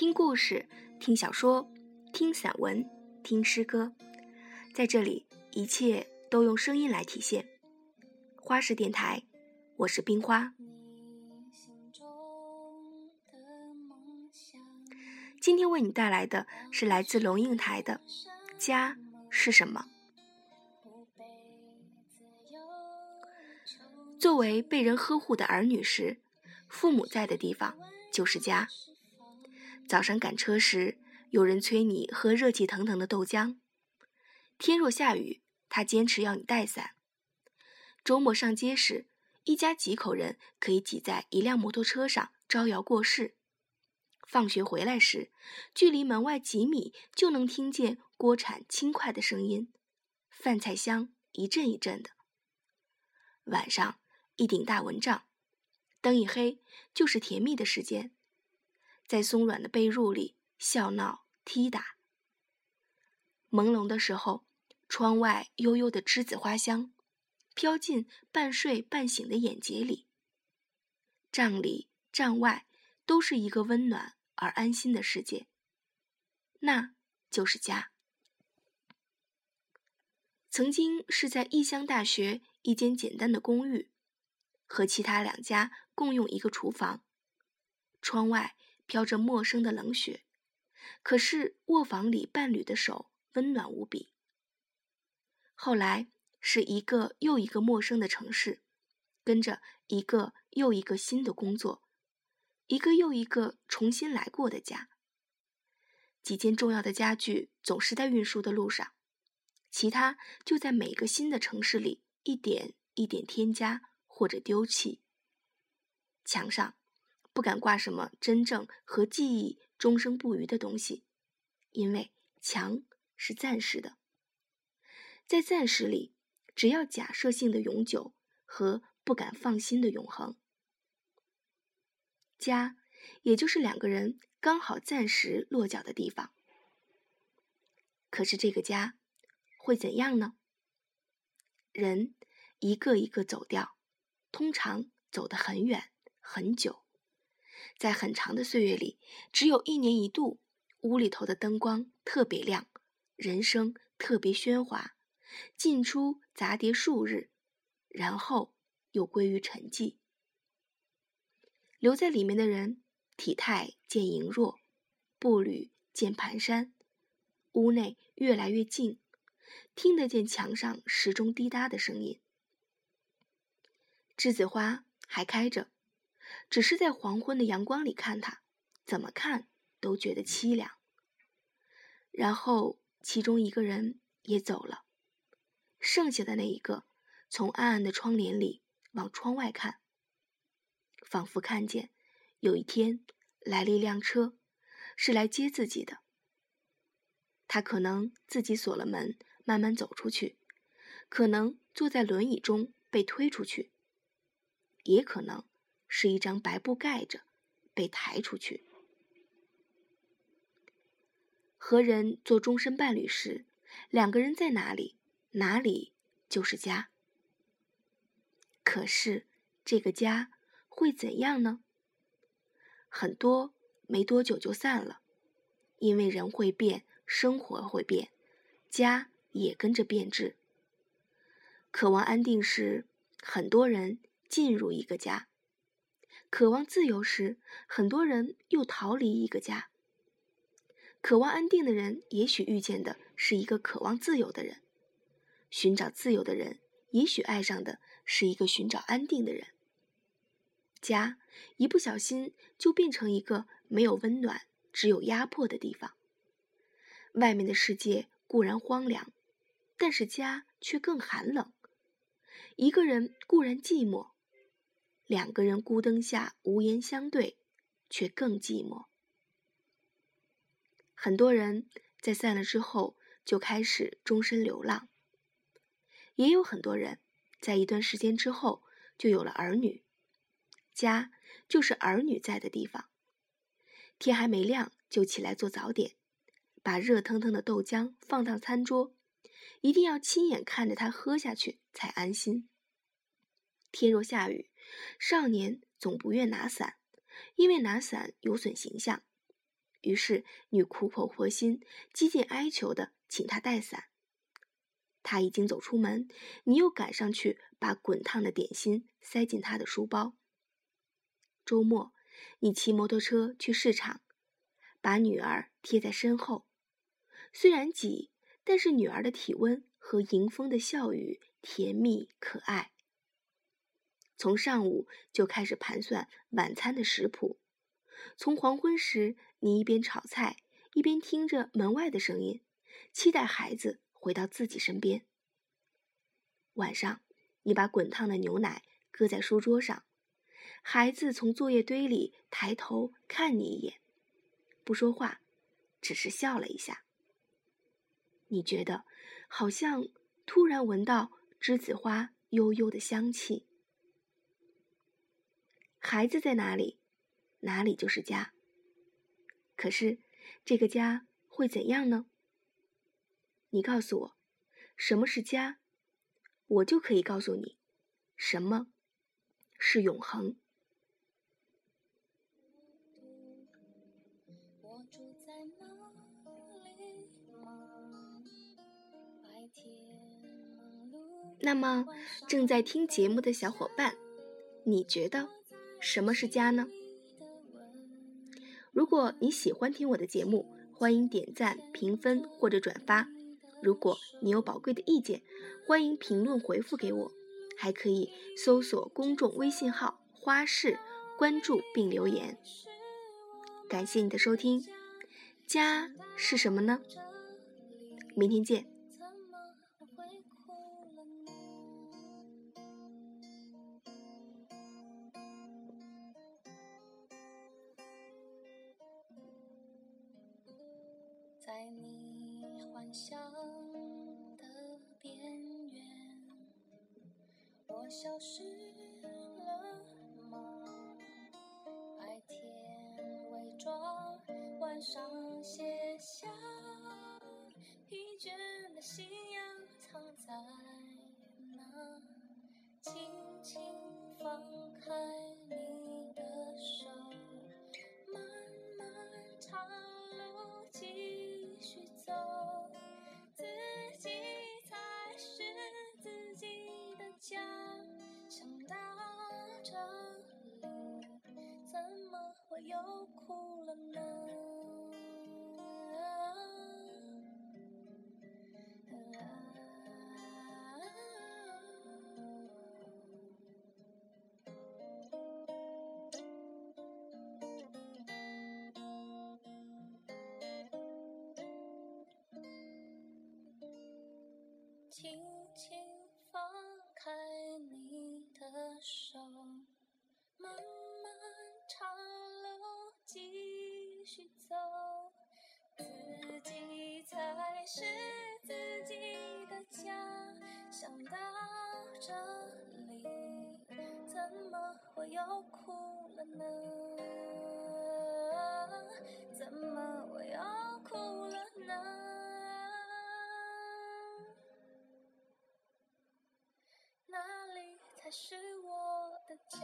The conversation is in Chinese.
听故事，听小说，听散文，听诗歌，在这里，一切都用声音来体现。花式电台，我是冰花。今天为你带来的是来自龙应台的《家是什么》。作为被人呵护的儿女时，父母在的地方就是家。早上赶车时，有人催你喝热气腾腾的豆浆；天若下雨，他坚持要你带伞。周末上街时，一家几口人可以挤在一辆摩托车上招摇过市。放学回来时，距离门外几米就能听见锅铲轻快的声音，饭菜香一阵一阵的。晚上一顶大蚊帐，灯一黑就是甜蜜的时间。在松软的被褥里笑闹踢打。朦胧的时候，窗外悠悠的栀子花香，飘进半睡半醒的眼睫里。帐里帐外都是一个温暖而安心的世界，那就是家。曾经是在异乡大学一间简单的公寓，和其他两家共用一个厨房，窗外。飘着陌生的冷雪，可是卧房里伴侣的手温暖无比。后来是一个又一个陌生的城市，跟着一个又一个新的工作，一个又一个重新来过的家。几件重要的家具总是在运输的路上，其他就在每个新的城市里一点一点添加或者丢弃。墙上。不敢挂什么真正和记忆终生不渝的东西，因为墙是暂时的，在暂时里，只要假设性的永久和不敢放心的永恒。家，也就是两个人刚好暂时落脚的地方。可是这个家会怎样呢？人一个一个走掉，通常走得很远很久。在很长的岁月里，只有一年一度，屋里头的灯光特别亮，人声特别喧哗，进出杂叠数日，然后又归于沉寂。留在里面的人，体态渐羸弱，步履渐蹒跚，屋内越来越静，听得见墙上时钟滴答的声音。栀子花还开着。只是在黄昏的阳光里看他，怎么看都觉得凄凉。然后其中一个人也走了，剩下的那一个从暗暗的窗帘里往窗外看，仿佛看见有一天来了一辆车，是来接自己的。他可能自己锁了门，慢慢走出去；可能坐在轮椅中被推出去，也可能。是一张白布盖着，被抬出去。和人做终身伴侣时，两个人在哪里，哪里就是家。可是这个家会怎样呢？很多没多久就散了，因为人会变，生活会变，家也跟着变质。渴望安定时，很多人进入一个家。渴望自由时，很多人又逃离一个家。渴望安定的人，也许遇见的是一个渴望自由的人；寻找自由的人，也许爱上的是一个寻找安定的人。家一不小心就变成一个没有温暖、只有压迫的地方。外面的世界固然荒凉，但是家却更寒冷。一个人固然寂寞。两个人孤灯下无言相对，却更寂寞。很多人在散了之后就开始终身流浪，也有很多人在一段时间之后就有了儿女。家就是儿女在的地方。天还没亮就起来做早点，把热腾腾的豆浆放到餐桌，一定要亲眼看着他喝下去才安心。天若下雨。少年总不愿拿伞，因为拿伞有损形象。于是女苦口婆心、几近哀求的请他带伞。他已经走出门，你又赶上去，把滚烫的点心塞进他的书包。周末，你骑摩托车去市场，把女儿贴在身后。虽然挤，但是女儿的体温和迎风的笑语甜蜜可爱。从上午就开始盘算晚餐的食谱，从黄昏时，你一边炒菜，一边听着门外的声音，期待孩子。回到自己身边。晚上，你把滚烫的牛奶搁在书桌上，孩子从作业堆里抬头看你一眼，不说话，只是笑了一下。你觉得好像突然闻到栀子花悠悠的香气。孩子在哪里，哪里就是家。可是，这个家会怎样呢？你告诉我，什么是家，我就可以告诉你，什么是永恒。那么，正在听节目的小伙伴，你觉得什么是家呢？如果你喜欢听我的节目，欢迎点赞、评分或者转发。如果你有宝贵的意见，欢迎评论回复给我，还可以搜索公众微信号“花式”，关注并留言。感谢你的收听，家是什么呢？明天见。在你幻想的边缘，我消失了吗？白天伪装，晚上卸下疲倦的信仰，藏在哪？轻轻放开你又哭了呢？轻轻放开你的手，慢慢唱是自己的家。想到这里，怎么我又哭了呢？怎么我又哭了呢？哪里才是我的家。